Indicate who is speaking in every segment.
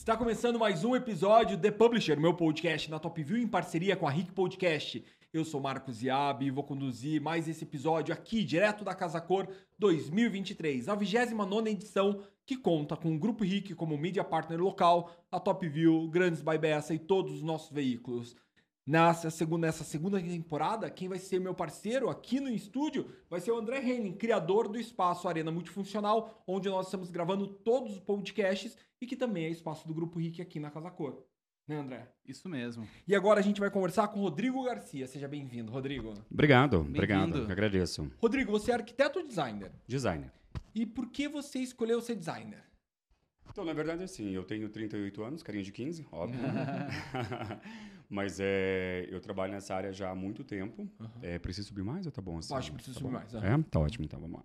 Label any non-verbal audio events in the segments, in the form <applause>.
Speaker 1: Está começando mais um episódio The Publisher, meu podcast na Top View em parceria com a Rick Podcast. Eu sou Marcos Iab e vou conduzir mais esse episódio aqui, direto da Casa Cor 2023, a 29 edição que conta com o Grupo Rick como mídia partner local, a Top View, Grandes by Bessa e todos os nossos veículos. Nessa segunda, nessa segunda temporada, quem vai ser meu parceiro aqui no estúdio vai ser o André Henning, criador do espaço Arena Multifuncional, onde nós estamos gravando todos os podcasts e que também é espaço do Grupo Rick aqui na Casa Cor. Né, André?
Speaker 2: Isso mesmo.
Speaker 1: E agora a gente vai conversar com o Rodrigo Garcia. Seja bem-vindo, Rodrigo.
Speaker 3: Obrigado, obrigado. Agradeço.
Speaker 1: Rodrigo, você é arquiteto ou designer?
Speaker 3: Designer.
Speaker 1: E por que você escolheu ser designer?
Speaker 3: Então, na verdade, assim, eu tenho 38 anos, carinha de 15, óbvio. <laughs> <laughs> Mas é, eu trabalho nessa área já há muito tempo. Uhum. É, preciso subir mais ou tá bom assim?
Speaker 1: Acho que preciso
Speaker 3: tá
Speaker 1: subir
Speaker 3: bom?
Speaker 1: mais.
Speaker 3: É, tá ótimo, então vamos lá.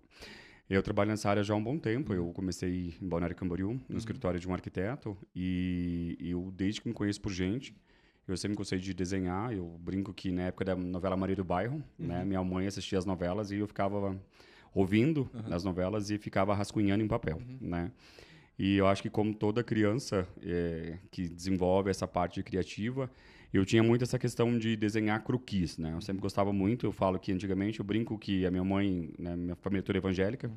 Speaker 3: Eu trabalho nessa área já há um bom tempo. Eu comecei em Balneário Camboriú, no uhum. escritório de um arquiteto. E eu, desde que me conheço por gente, eu sempre gostei de desenhar. Eu brinco que na época da novela Maria do Bairro, né, uhum. né, minha mãe assistia as novelas e eu ficava ouvindo uhum. as novelas e ficava rascunhando em papel, uhum. né? E eu acho que como toda criança é, que desenvolve essa parte criativa, eu tinha muito essa questão de desenhar croquis, né? Eu sempre gostava muito, eu falo que antigamente, eu brinco que a minha mãe, né, minha família toda evangélica, uhum.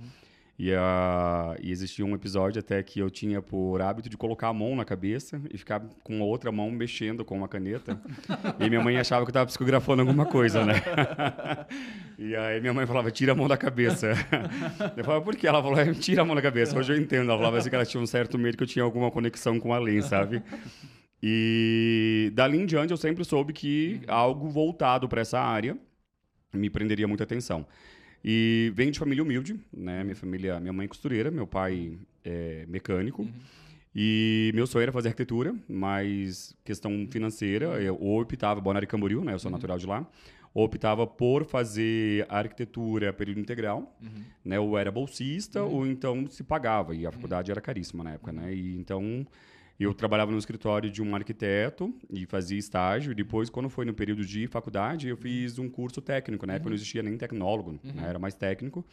Speaker 3: E, a, e existia um episódio até que eu tinha por hábito de colocar a mão na cabeça e ficar com a outra mão mexendo com uma caneta. e minha mãe achava que eu estava psicografando alguma coisa, né? <laughs> e aí minha mãe falava, tira a mão da cabeça. <laughs> eu falava, por que? Ela falou, é, tira a mão da cabeça. Hoje eu entendo. Ela falava assim que ela tinha um certo medo que eu tinha alguma conexão com além, sabe? E dali em diante eu sempre soube que algo voltado para essa área me prenderia muita atenção. E venho de família humilde, né? Minha família, minha mãe costureira, meu pai é mecânico. Uhum. E meu sonho era fazer arquitetura, mas questão financeira, eu ou optava, Balneário Camboriú, né? Eu sou uhum. natural de lá. Ou optava por fazer arquitetura período integral, uhum. né? Ou era bolsista, uhum. ou então se pagava. E a faculdade era caríssima na época, né? E então eu trabalhava no escritório de um arquiteto e fazia estágio. E depois, quando foi no período de faculdade, eu fiz um curso técnico. Na época uhum. não existia nem tecnólogo, né? uhum. né? era mais técnico.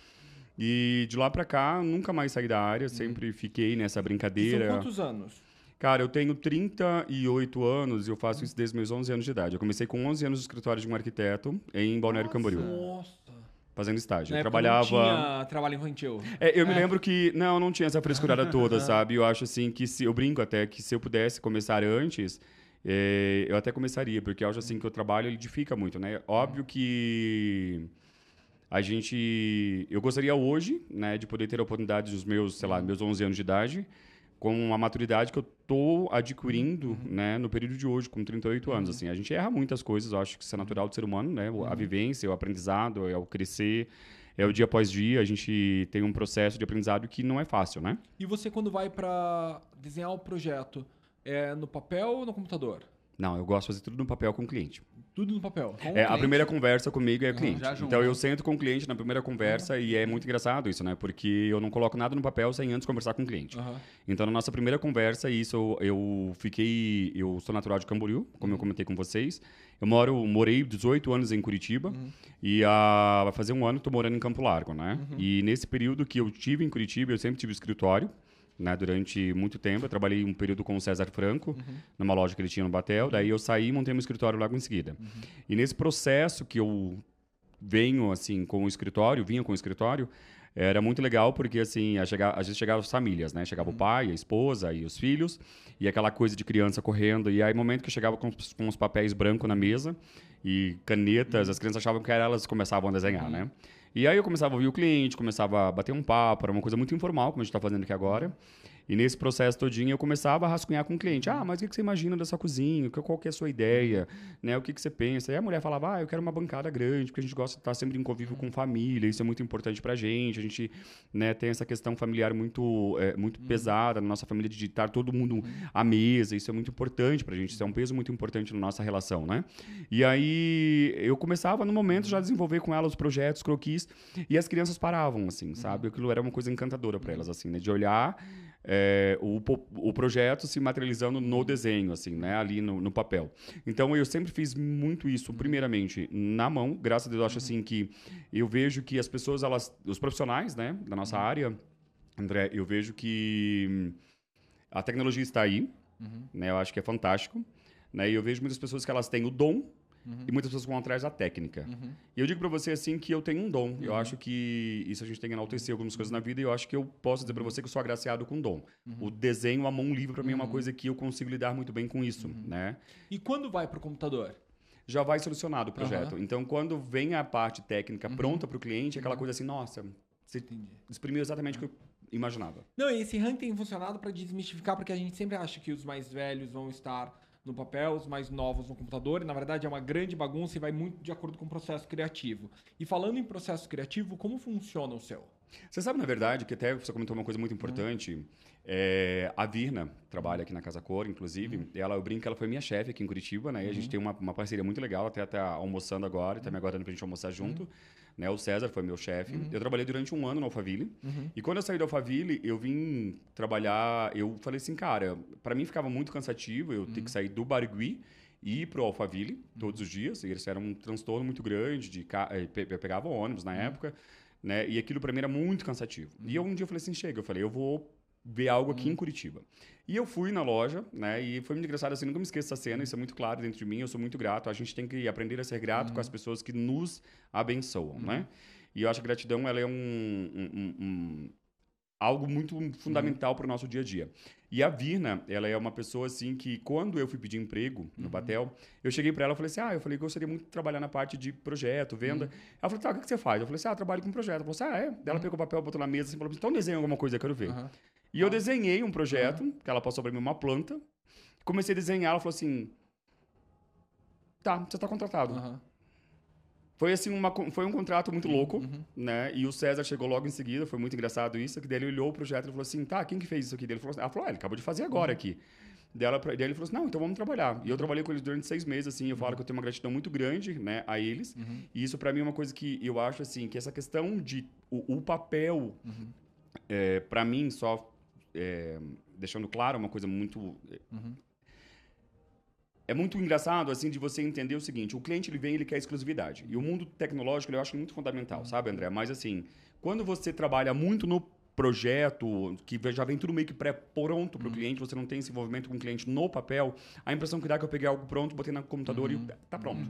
Speaker 3: E de lá para cá, nunca mais saí da área, uhum. sempre fiquei nessa brincadeira.
Speaker 1: São quantos anos?
Speaker 3: Cara, eu tenho 38 anos e eu faço isso desde meus 11 anos de idade. Eu comecei com 11 anos no escritório de um arquiteto em Balneário Nossa. Camboriú. Nossa! Fazendo estágio.
Speaker 1: Na
Speaker 3: eu trabalhava. Não
Speaker 1: tinha trabalho infantil.
Speaker 3: É, eu é. me lembro que. Não, não tinha essa frescurada <laughs> toda, sabe? Eu acho assim que se. Eu brinco até que se eu pudesse começar antes. É, eu até começaria, porque eu acho assim que o trabalho ele edifica muito, né? Óbvio que a gente. Eu gostaria hoje, né, de poder ter a oportunidade dos meus, sei lá, meus 11 anos de idade, com a maturidade que eu tô adquirindo, uhum. né, no período de hoje, com 38 anos, uhum. assim. A gente erra muitas coisas, eu acho que isso é natural do ser humano, né? Uhum. A vivência, o aprendizado, é o crescer, é o dia após dia, a gente tem um processo de aprendizado que não é fácil, né?
Speaker 1: E você quando vai para desenhar o projeto, é no papel ou no computador?
Speaker 3: Não, eu gosto de fazer tudo no papel com o cliente.
Speaker 1: Tudo no papel.
Speaker 3: é, a primeira conversa comigo é o cliente. então eu sento com o cliente na primeira conversa uhum. e é muito engraçado isso, né? Porque eu não coloco nada no papel sem antes conversar com o cliente. Uhum. Então na nossa primeira conversa, isso eu fiquei. Eu sou natural de Camboriú, como eu comentei com vocês. Eu moro, morei 18 anos em Curitiba uhum. e a, vai fazer um ano estou morando em Campo Largo, né? Uhum. E nesse período que eu tive em Curitiba, eu sempre tive escritório né, durante muito tempo. Eu trabalhei um período com o César Franco, uhum. numa loja que ele tinha no Batel. Daí eu saí e montei meu escritório logo em seguida. Uhum. E nesse processo que eu venho assim com o escritório, vinha com o escritório, era muito legal porque assim, a, chegar, a gente chegava as famílias, né? Chegava uhum. o pai, a esposa e os filhos, e aquela coisa de criança correndo. E aí, momento que eu chegava com, com os papéis brancos na mesa e canetas, uhum. as crianças achavam que era elas começavam a desenhar, uhum. né? E aí eu começava a ouvir o cliente, começava a bater um papo, era uma coisa muito informal, como a gente está fazendo aqui agora. E nesse processo todinho eu começava a rascunhar com o cliente. Ah, mas o que você imagina dessa cozinha? Qual que é a sua ideia? Né? O que, você pensa? E a mulher falava, ah, eu quero uma bancada grande, porque a gente gosta de estar sempre em convívio com família, isso é muito importante pra gente. A gente né, tem essa questão familiar muito, é, muito uhum. pesada na nossa família, de estar todo mundo à mesa, isso é muito importante pra gente, isso é um peso muito importante na nossa relação, né? E aí eu começava no momento já a desenvolver com ela os projetos, croquis, e as crianças paravam, assim, sabe? Aquilo era uma coisa encantadora para elas, assim, né? De olhar é, o, o projeto se materializando no desenho, assim, né? Ali no, no, papel. Então, eu sempre fiz muito isso, primeiramente, na mão. Graças a Deus, eu acho assim que eu vejo que as pessoas, elas, os profissionais, né, da nossa área, André, eu vejo que a tecnologia está aí, Né? Eu acho que é fantástico. Né? E eu vejo muitas pessoas que elas têm o dom
Speaker 1: Uhum.
Speaker 3: e muitas pessoas vão atrás da técnica.
Speaker 1: Uhum.
Speaker 3: E eu digo pra você assim que eu tenho um dom. Eu acho que isso a gente tem que enaltecer algumas coisas na vida e eu acho que eu posso dizer pra você que eu sou agraciado com dom. O desenho à mão livre pra mim é uma coisa que eu consigo lidar muito bem com isso, né?
Speaker 1: E quando vai pro computador?
Speaker 3: Já vai solucionado o projeto.
Speaker 1: Aham.
Speaker 3: Então quando vem a parte técnica pronta pro cliente, é aquela coisa assim, nossa, você
Speaker 1: Entendi.
Speaker 3: exprimiu exatamente o que eu imaginava.
Speaker 1: Não, e esse ranking tem funcionado para desmistificar, porque a gente sempre acha que os mais velhos vão estar no papel, os mais novos no computador, e na verdade é uma grande bagunça e vai muito de acordo com o processo criativo. E falando em processo criativo, como funciona o seu?
Speaker 3: Você sabe, na verdade, que até você comentou uma coisa muito importante. É, a Virna trabalha aqui na Casa Cor, inclusive. Ela, eu brinco que ela foi minha chefe aqui em Curitiba, né? E a gente tem uma, uma parceria muito legal, até tá almoçando agora, e tá me aguardando pra gente almoçar junto. Né? O César foi meu chefe. Eu trabalhei durante um ano na Alphaville. E quando eu saí da Alphaville, eu vim trabalhar. Eu falei assim, cara, pra mim ficava muito cansativo eu ter que sair do Barigui e ir pro Alphaville todos os dias. E isso era um transtorno muito grande. De ca... eh, Eu pegava ônibus na época. Né? E aquilo pra mim era muito cansativo. E eu, um dia eu falei assim, chega, eu falei, eu vou ver algo aqui em Curitiba. E eu fui na loja, né? E foi muito engraçado, assim, nunca me esqueço dessa cena, isso é muito claro dentro de mim, eu sou muito grato. A gente tem que aprender a ser grato com as pessoas que nos abençoam, né? E eu acho que a gratidão, ela é um... um- um- um- algo muito fundamental para o nosso dia a dia. E a Virna, ela é uma pessoa assim que quando eu fui pedir emprego no Batel, eu cheguei para ela e falei assim: "Ah, eu falei que eu gostaria muito de trabalhar na parte de projeto, venda". Ela falou: "Tá, o que você faz?". Eu falei assim: "Ah, trabalho com projeto". Ela falou assim: "Ah, é?". Ela pegou o papel, botou na mesa assim, falou: "Então desenha alguma coisa, eu quero ver". E eu desenhei um projeto, que ela passou para mim uma planta. Comecei a desenhar, ela falou assim: "Tá, você tá contratado". Foi assim uma, foi um contrato muito louco, né? E o César chegou logo em seguida, foi muito engraçado isso, que daí ele olhou o projeto e falou assim: "Tá, quem que fez isso aqui?" Ele falou, assim- ela falou: ah, "Ele acabou de fazer agora aqui". Daí, ela, daí ele falou assim: "Não, então vamos trabalhar". E eu trabalhei com eles durante seis meses assim, eu falo que eu tenho uma gratidão muito grande, né, a eles. E isso para mim é uma coisa que eu acho assim, que essa questão de o, o papel é, para mim só é, deixando claro uma coisa muito é muito engraçado, assim, de você entender o seguinte: o cliente ele vem ele quer exclusividade. E o mundo tecnológico eu acho muito fundamental, sabe, André? Mas, assim, quando você trabalha muito no projeto, que já vem tudo meio que pré-pronto para o cliente, você não tem esse envolvimento com o cliente no papel, a impressão que dá é que eu peguei algo pronto, botei no computador e tá pronto.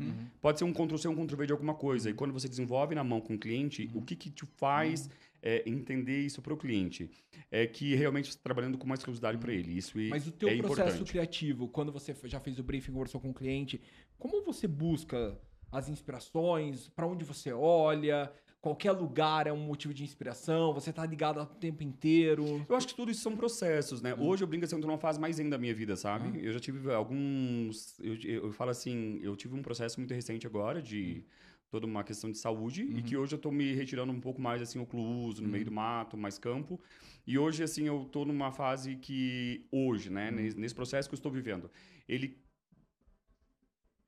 Speaker 3: Pode ser um Ctrl-C, um Ctrl-V de alguma coisa. E quando você desenvolve na mão com o cliente, o que que te faz é, entender isso para o cliente? É que realmente está trabalhando com uma exclusividade para ele. Isso e-
Speaker 1: Mas o teu
Speaker 3: é
Speaker 1: processo
Speaker 3: importante.
Speaker 1: criativo, quando você já fez o briefing, conversou com o cliente, como você busca as inspirações? Para onde você olha? Qualquer lugar é um motivo de inspiração? Você tá ligado o tempo inteiro?
Speaker 3: Eu acho que tudo isso são processos, né? Hoje eu brinco assim, eu tô numa fase mais ainda da minha vida, sabe? Eu já tive alguns. Eu, eu falo assim, eu tive um processo muito recente agora de toda uma questão de saúde e que hoje eu tô me retirando um pouco mais assim, ocluso, no meio do mato, mais campo. E hoje, assim, eu tô numa fase que, hoje, né, nesse, nesse processo que eu estou vivendo, ele.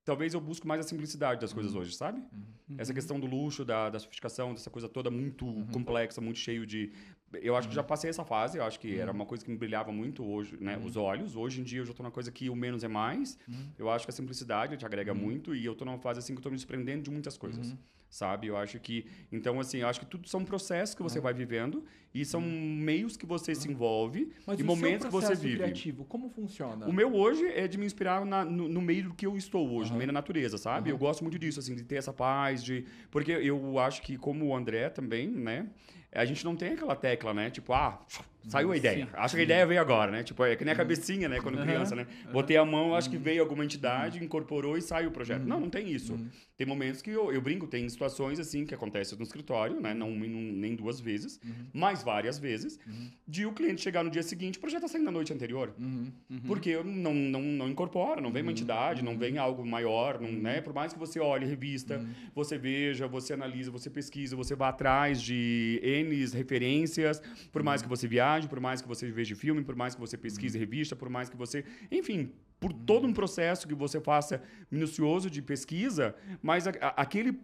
Speaker 3: Talvez eu busque mais a simplicidade das coisas hoje, sabe? Essa questão do luxo, da, da sofisticação, dessa coisa toda muito complexa, muito cheio de. Eu acho que já passei essa fase, eu acho que era uma coisa que me brilhava muito hoje, né? Os olhos. Hoje em dia eu já tô numa coisa que o menos é mais. Eu acho que a simplicidade te agrega muito e eu tô numa fase assim que eu tô me desprendendo de muitas coisas. Sabe? Eu acho que. Então, assim, eu acho que tudo são processos que você vai vivendo e são meios que você se envolve
Speaker 1: Mas
Speaker 3: e momentos que você vive.
Speaker 1: criativo, como funciona?
Speaker 3: O meu hoje é de me inspirar na- no, no meio do que eu estou hoje, no meio da natureza, sabe? Eu gosto muito disso, assim, de ter essa paz, de... Porque eu acho que, como o André também, né? A gente não tem aquela tecla, né? Tipo, ah, saiu a ideia.
Speaker 1: Sim,
Speaker 3: acho que a ideia veio agora, né? Tipo, é que nem a cabecinha, né? Quando
Speaker 1: Uhum.
Speaker 3: criança, né? Botei a mão, acho que veio alguma entidade, incorporou e saiu o projeto.
Speaker 1: Uhum.
Speaker 3: Não, não tem isso. Tem momentos que eu, eu brinco, tem situações, assim, que acontecem no escritório, né? Não, não- nem duas vezes,
Speaker 1: Uhum.
Speaker 3: mas várias vezes, de o cliente chegar no dia seguinte, o projeto tá saindo na noite anterior.
Speaker 1: Uhum, uhum.
Speaker 3: Porque não, não, não incorpora, não vem uma entidade, não vem algo maior, não, né? Por mais que você olhe revista, você veja, você analisa, você pesquisa, você vá atrás de N referências, por mais que você viaje, por mais que você veja filme, por mais que você pesquise revista, por mais que você. Enfim, por todo um processo que você faça minucioso de pesquisa, mas a- a- aquele.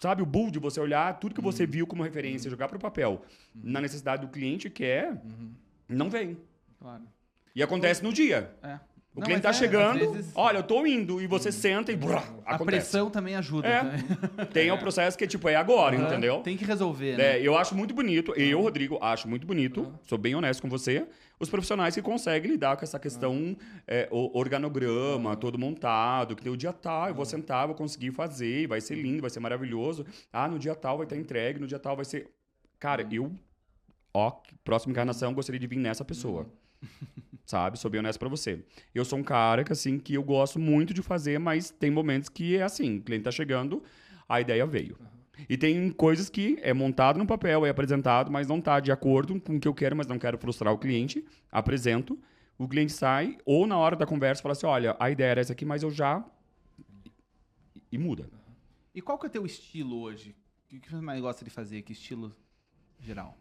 Speaker 3: Sabe, o bull de você olhar tudo que você viu como referência, jogar para o papel, na necessidade do cliente que é, não vem.
Speaker 1: Claro.
Speaker 3: E acontece no dia.
Speaker 1: É.
Speaker 3: O
Speaker 2: Não,
Speaker 3: cliente
Speaker 2: mas
Speaker 3: tá
Speaker 2: é,
Speaker 3: chegando,
Speaker 2: às vezes-
Speaker 3: olha, eu tô indo, e você senta e
Speaker 2: A
Speaker 3: acontece.
Speaker 2: pressão também ajuda.
Speaker 3: É.
Speaker 2: né? <laughs>
Speaker 3: Tem o processo que, tipo, é agora, entendeu?
Speaker 2: Tem que resolver, né?
Speaker 3: É, eu acho muito bonito, eu, Rodrigo, acho muito bonito, sou bem honesto com você, os profissionais que conseguem lidar com essa questão é, o organograma, todo montado, que tem o dia tal, eu vou sentar, vou conseguir fazer, e vai ser lindo, vai ser maravilhoso. Ah, no dia tal vai estar entregue, no dia tal vai ser... Cara, eu, ó, próxima encarnação, gostaria de vir nessa pessoa. <laughs> Sabe? Sou bem honesto pra você. Eu sou um cara que, assim, que eu gosto muito de fazer, mas tem momentos que é assim, o cliente tá chegando, a ideia veio. E tem coisas que é montado no papel, é apresentado, mas não tá de acordo com o que eu quero, mas não quero frustrar o cliente. Apresento, o cliente sai, ou na hora da conversa fala assim, olha, a ideia era essa aqui, mas eu já... E muda.
Speaker 2: E qual que é o teu estilo hoje? O que você mais gosta de fazer? Que estilo geral?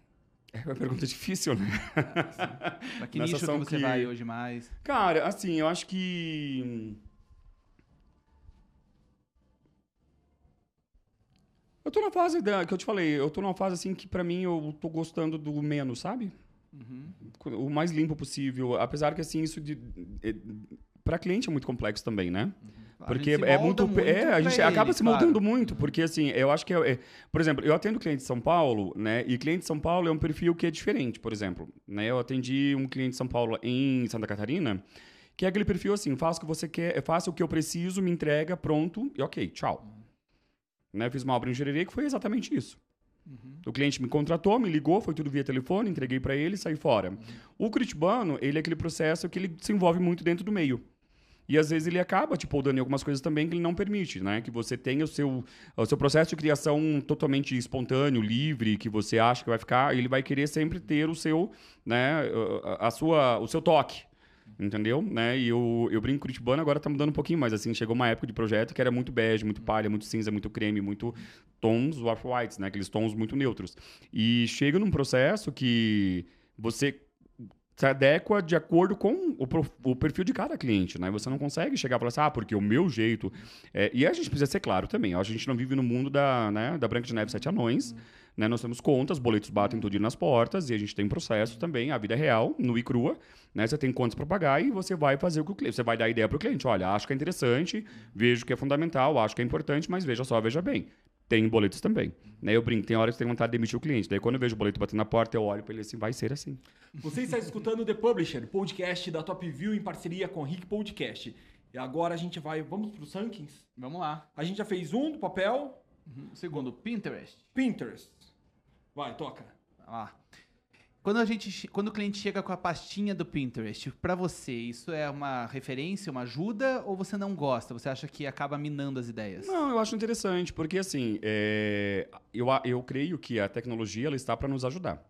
Speaker 3: É uma pergunta difícil, né?
Speaker 2: Pra que nicho que você
Speaker 3: que-
Speaker 2: vai hoje mais?
Speaker 3: Cara, assim, eu acho que. Eu tô na fase da, que eu te falei, eu tô numa fase assim que pra mim eu tô gostando do menos, sabe?
Speaker 2: Uhum.
Speaker 3: O mais limpo possível. Apesar que assim, isso de. É, pra cliente é muito complexo também, né?
Speaker 2: A
Speaker 3: Porque
Speaker 2: se
Speaker 3: é
Speaker 2: molda
Speaker 3: muito, É, a gente acaba se
Speaker 2: claro.
Speaker 3: moldando muito, porque assim, eu acho que é, é- Por exemplo, eu atendo cliente de São Paulo, né? E cliente de São Paulo é um perfil que é diferente, por exemplo. Né? Eu atendi um cliente de São Paulo em Santa Catarina, que é aquele perfil assim, faça o que você quer, faça o que eu preciso, me entrega, pronto, e ok, tchau. Né? Fiz uma obra em Jurerê que foi exatamente isso.
Speaker 2: Uhum.
Speaker 3: O cliente me contratou, me ligou, foi tudo via telefone, entreguei para ele e saí fora. O curitibano, ele é aquele processo que ele se envolve muito dentro do meio. E às vezes ele acaba, tipo, dando em algumas coisas também que ele não permite, né? Que você tenha o seu, o seu processo de criação totalmente espontâneo, livre, que você acha que vai ficar, ele vai querer sempre ter o seu, né, a sua, o seu toque. Entendeu? Né? E eu, eu brinco curitibano, agora tá mudando um pouquinho, mas assim, chegou uma época de projeto que era muito bege, muito palha, muito cinza, muito creme, muito tons off-whites, né? Aqueles tons muito neutros. E chega num processo que você se adequa de acordo com o, o perfil de cada cliente, né? Você não consegue chegar e falar assim, ah, porque o meu jeito... é, e a gente precisa ser claro também, a gente não vive no mundo da, né, da Branca de Neve Sete Anões, né? Nós temos contas, boletos batem dia nas portas e a gente tem processo também, a vida é real, nua e crua, né? Você tem contas para pagar e você vai fazer o que o cliente... Você vai dar ideia para o cliente, olha, acho que é interessante, vejo que é fundamental, acho que é importante, mas veja só, veja bem. Tem boletos também. Né? Eu brinco, tem hora que você tem vontade de demitir o cliente. Daí quando eu vejo o boleto batendo na porta, eu olho para ele assim, vai ser assim.
Speaker 1: Você está escutando o The Publisher, podcast da Top View em parceria com o Rick Podcast. E agora a gente vai, vamos para os rankings?
Speaker 2: Vamos lá.
Speaker 1: A gente já fez um do papel,
Speaker 2: Uhum. Segundo, Pinterest.
Speaker 1: Pinterest. Vai, toca.
Speaker 2: Vai lá. Quando, a gente, quando o cliente chega com a pastinha do Pinterest, pra você, isso é uma referência, uma ajuda ou você não gosta? Você acha que acaba minando as ideias?
Speaker 3: Não, eu acho interessante, porque assim, é, eu, eu creio que a tecnologia ela está para nos ajudar.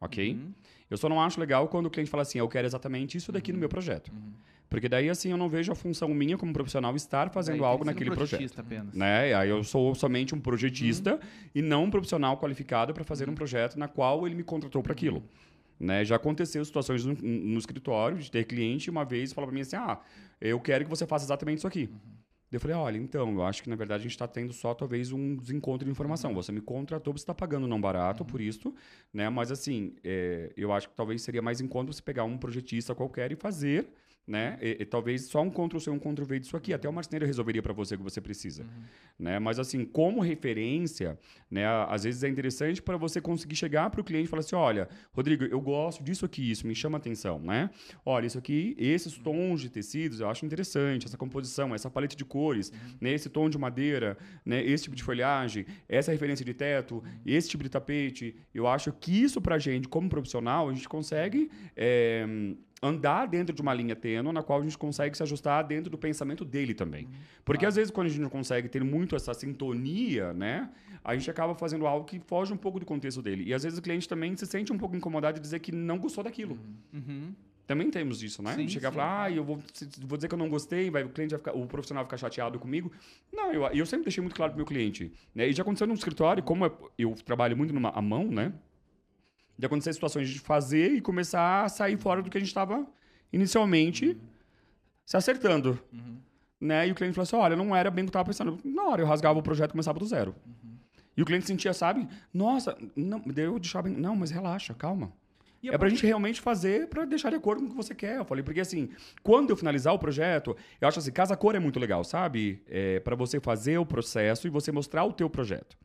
Speaker 3: Ok?
Speaker 2: Uhum.
Speaker 3: Eu só não acho legal quando o cliente fala assim, eu quero exatamente isso daqui no meu projeto. Porque daí, assim, eu não vejo a função minha como profissional estar fazendo
Speaker 2: Daí
Speaker 3: algo
Speaker 2: um
Speaker 3: naquele projeto.
Speaker 2: apenas.
Speaker 3: Né? Aí eu sou somente um projetista e não um profissional qualificado para fazer um projeto na qual ele me contratou para aquilo. Né? Já aconteceu situações no, no escritório de ter cliente uma vez falar para mim assim: ah, eu quero que você faça exatamente isso aqui. Daí Eu falei, olha, então, eu acho que na verdade a gente está tendo só talvez um desencontro de informação. Você me contratou, você está pagando não barato por isso, né? Mas assim, é, eu acho que talvez seria mais em conta você pegar um projetista qualquer e fazer, né? E, e talvez só um Ctrl-C, um Ctrl-V disso aqui. Até o marceneiro resolveria para você o que você precisa, né? Mas assim, como referência, né? Às vezes é interessante para você conseguir chegar para o cliente e falar assim, olha, Rodrigo, eu gosto disso aqui, isso me chama atenção, né? Olha, isso aqui, esses tons de tecidos, eu acho interessante, essa composição, essa paleta de cores, né? esse tom de madeira, né? esse tipo de folhagem, essa referência de teto, esse tipo de tapete. Eu acho que isso pra gente, como profissional, a gente consegue é, andar dentro de uma linha tênue na qual a gente consegue se ajustar dentro do pensamento dele também. Porque às vezes quando a gente não consegue ter muito essa sintonia, né? A gente acaba fazendo algo que foge um pouco do contexto dele. E às vezes o cliente também se sente um pouco incomodado de dizer que não gostou daquilo.
Speaker 2: Uhum.
Speaker 3: Também temos disso, né?
Speaker 2: Sim,
Speaker 3: Chegar
Speaker 2: sim.
Speaker 3: e falar, ah, eu vou, vou dizer que eu não gostei, vai, o cliente vai ficar, o profissional vai ficar chateado comigo. Não, eu, eu sempre deixei muito claro pro meu cliente. Né? E já aconteceu no escritório, como eu, eu trabalho muito numa à mão, né? De acontecer situações de fazer e começar a sair fora do que a gente estava inicialmente se acertando. Né? E o cliente falou assim: olha, não era bem o que eu estava pensando. Na hora eu rasgava o projeto e começava do zero. E o cliente sentia, sabe? Nossa, não, daí eu deixava bem, não, mas relaxa, calma.
Speaker 1: E
Speaker 3: é pra gente realmente fazer pra deixar de acordo com o que você quer. Eu falei, porque assim, quando eu finalizar o projeto, eu acho assim, casa cor é muito legal, sabe? É para você fazer o processo e você mostrar o teu projeto.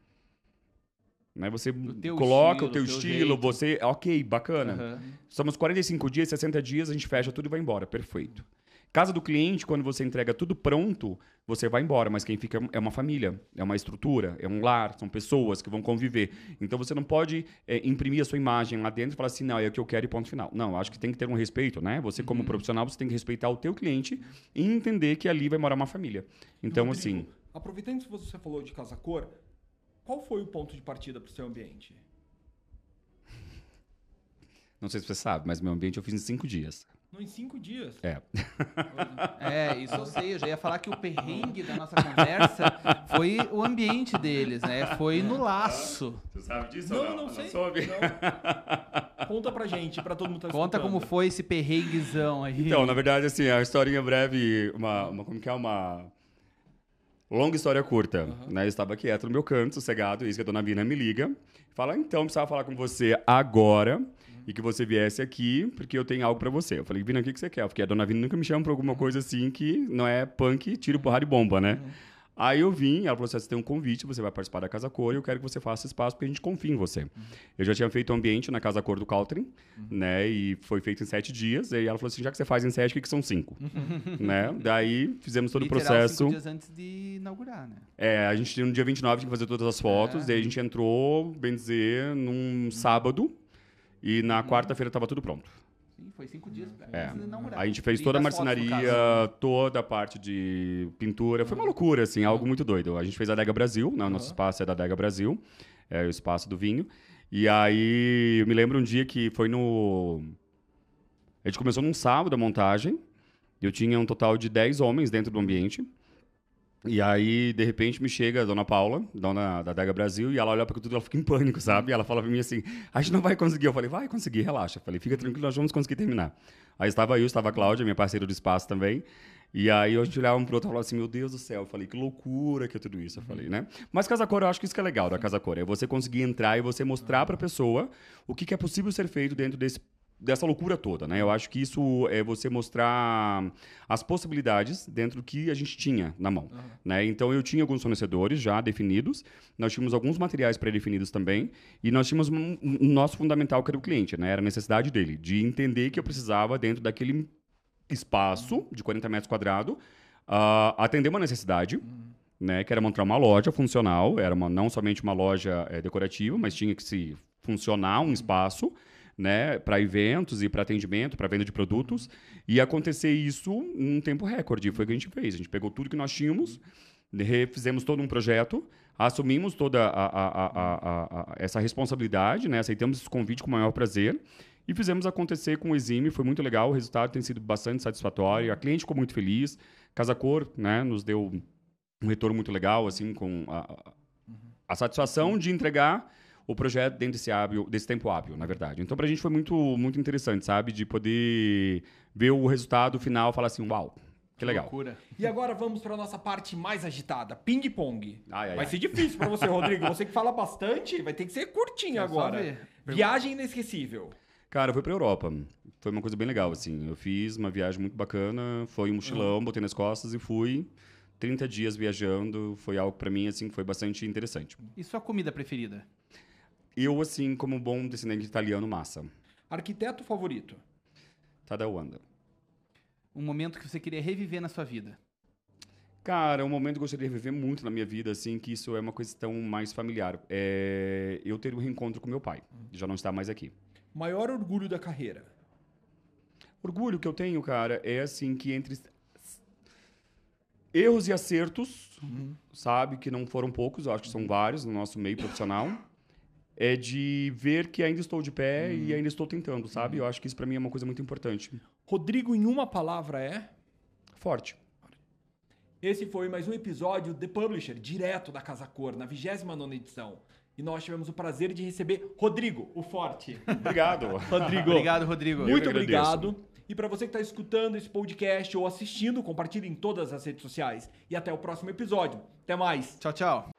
Speaker 3: Né? Você
Speaker 2: teu
Speaker 3: coloca
Speaker 2: estilo,
Speaker 3: o teu
Speaker 2: teu
Speaker 3: estilo,
Speaker 2: jeito.
Speaker 3: você, ok, bacana.
Speaker 2: Aham.
Speaker 3: Somos 45 dias, 60 dias, a gente fecha tudo e vai embora. Perfeito. Casa do cliente, quando você entrega tudo pronto, você vai embora, mas quem fica é uma família, é uma estrutura, é um lar, são pessoas que vão conviver. Então você não pode é, imprimir a sua imagem lá dentro e falar assim, não, é o que eu quero e ponto final. Não, acho que tem que ter um respeito, né? Você, como profissional, você tem que respeitar o teu cliente e entender que ali vai morar uma família. Então,
Speaker 1: Rodrigo,
Speaker 3: assim,
Speaker 1: Aproveitando que você falou de casa cor, qual foi o ponto de partida para o seu ambiente? <laughs>
Speaker 3: não sei se você sabe, mas meu ambiente eu fiz em cinco dias.
Speaker 1: Não, em cinco dias.
Speaker 3: É.
Speaker 2: É, isso eu sei. Eu já ia falar que o perrengue da nossa conversa foi o ambiente deles, né? Foi no laço.
Speaker 3: Você sabe disso
Speaker 1: Não, não, sei. Não. Conta pra gente, pra todo mundo que tá
Speaker 2: Conta
Speaker 1: escutando.
Speaker 2: como foi esse perrenguezão aí.
Speaker 3: Então, na verdade, assim, a historinha breve, uma, uma como que é uma longa história curta, né? Eu estava quieto no meu canto, sossegado, e isso que a dona Vina me liga, fala, então, precisava falar com você agora e que você viesse aqui, porque eu tenho algo pra você. Eu falei, Vina, o que, que você quer? Porque a dona Vina nunca me chama pra alguma coisa assim que não é punk, tiro, porrada e bomba, né? Aí eu vim, ela falou assim, você tem um convite, você vai participar da Casa Cor e eu quero que você faça espaço porque a gente confia em você. Eu já tinha feito o ambiente na Casa Cor do Caltrin, né? E foi feito em sete dias. E ela falou assim, já que você faz em sete, o que, que são cinco? <laughs> né? Daí fizemos todo
Speaker 2: Literal,
Speaker 3: o processo.
Speaker 2: cinco dias antes de inaugurar, né?
Speaker 3: É, a gente no dia 29 tinha que fazer todas as fotos,
Speaker 2: É.
Speaker 3: daí a gente entrou, bem dizer, num sábado, e na quarta-feira estava tudo pronto.
Speaker 2: Foi cinco dias
Speaker 3: É.
Speaker 2: antes de inaugurar.
Speaker 3: A gente fez toda a marcenaria, toda a parte de pintura. Foi uma loucura, assim, algo muito doido. A gente fez a Adega Brasil, né? O nosso espaço é da Adega Brasil, é o espaço do vinho. E aí, eu me lembro um dia que foi no... A gente começou num sábado a montagem, eu tinha um total de 10 homens dentro do ambiente. E aí, de repente, me chega a dona Paula, dona da Adega Brasil, e ela olha para tudo ela fica em pânico, sabe? E ela fala pra mim assim: a gente não vai conseguir. Eu falei: vai conseguir, relaxa. Eu falei: fica tranquilo, nós vamos conseguir terminar. Aí estava eu, estava a Cláudia, minha parceira do espaço também. E aí a gente olhava um pro outro e falava assim: meu Deus do céu. Eu falei: que loucura que é tudo isso. Eu falei, né? Mas Casa Cor, eu acho que isso que é legal da Casa Cor: é você conseguir entrar e você mostrar pra pessoa o que, que é possível ser feito dentro desse dessa loucura toda, né? Eu acho que isso é você mostrar as possibilidades dentro do que a gente tinha na mão, né? Então eu tinha alguns fornecedores já definidos, nós tínhamos alguns materiais pré-definidos também e nós tínhamos um, um nosso fundamental que era o cliente, né? Era a necessidade dele de entender que eu precisava dentro daquele espaço de 40 metros quadrados ah, atender uma necessidade. Né, que era montar uma loja funcional, era uma, não somente uma loja eh, decorativa, mas tinha que se funcionar um espaço né, para eventos e para atendimento, para venda de produtos, e acontecer isso num tempo recorde. Foi o que a gente fez. A gente pegou tudo que nós tínhamos, fizemos todo um projeto, assumimos toda a- a- a- essa responsabilidade, né, aceitamos esse convite com o maior prazer e fizemos acontecer com o Exime. Foi muito legal, o resultado tem sido bastante satisfatório, a cliente ficou muito feliz, Casa Cor né, nos deu um retorno muito legal, assim, com a- a satisfação de entregar o projeto dentro desse hábil, desse tempo hábil, na verdade. Então, pra gente foi muito, muito interessante, sabe? De poder ver o resultado final e falar assim, uau, que legal.
Speaker 2: Loucura.
Speaker 1: E agora vamos pra nossa parte mais agitada, ping-pong.
Speaker 3: Ai, ai,
Speaker 1: Vai
Speaker 3: ai.
Speaker 1: ser difícil pra você, Rodrigo. Você que fala bastante, vai ter que ser curtinho agora. Viagem inesquecível.
Speaker 3: Cara, foi pra Europa. Foi uma coisa bem legal, assim. Eu fiz uma viagem muito bacana, foi um mochilão, botei nas costas e fui. 30 dias viajando, foi algo pra mim, assim, que foi bastante interessante.
Speaker 2: E sua comida preferida?
Speaker 3: Eu, assim, como bom descendente italiano, massa.
Speaker 1: Arquiteto favorito.
Speaker 3: Tadawanda.
Speaker 2: Um momento que você queria reviver na sua vida?
Speaker 3: Cara, um momento que eu gostaria de viver muito na minha vida, assim, que isso é uma questão mais familiar. É eu ter um reencontro com meu pai, que já não está mais aqui.
Speaker 1: Maior orgulho da carreira.
Speaker 3: Orgulho que eu tenho, cara, é assim que entre erros e acertos, sabe, que não foram poucos, eu acho que são vários no nosso meio profissional, é de ver que ainda estou de pé e ainda estou tentando, sabe? Eu acho que isso pra mim é uma coisa muito importante.
Speaker 1: Rodrigo, em uma palavra, é.
Speaker 3: Forte.
Speaker 1: Esse foi mais um episódio The Publisher, direto da Casa Cor, na 29 edição. E nós tivemos o prazer de receber Rodrigo, o Forte.
Speaker 3: Obrigado. <laughs>
Speaker 1: Rodrigo.
Speaker 2: Obrigado, Rodrigo.
Speaker 1: Muito obrigado. E para você que está escutando esse podcast ou assistindo, compartilhe em todas as redes sociais. E até o próximo episódio. Até mais.
Speaker 2: Tchau, tchau.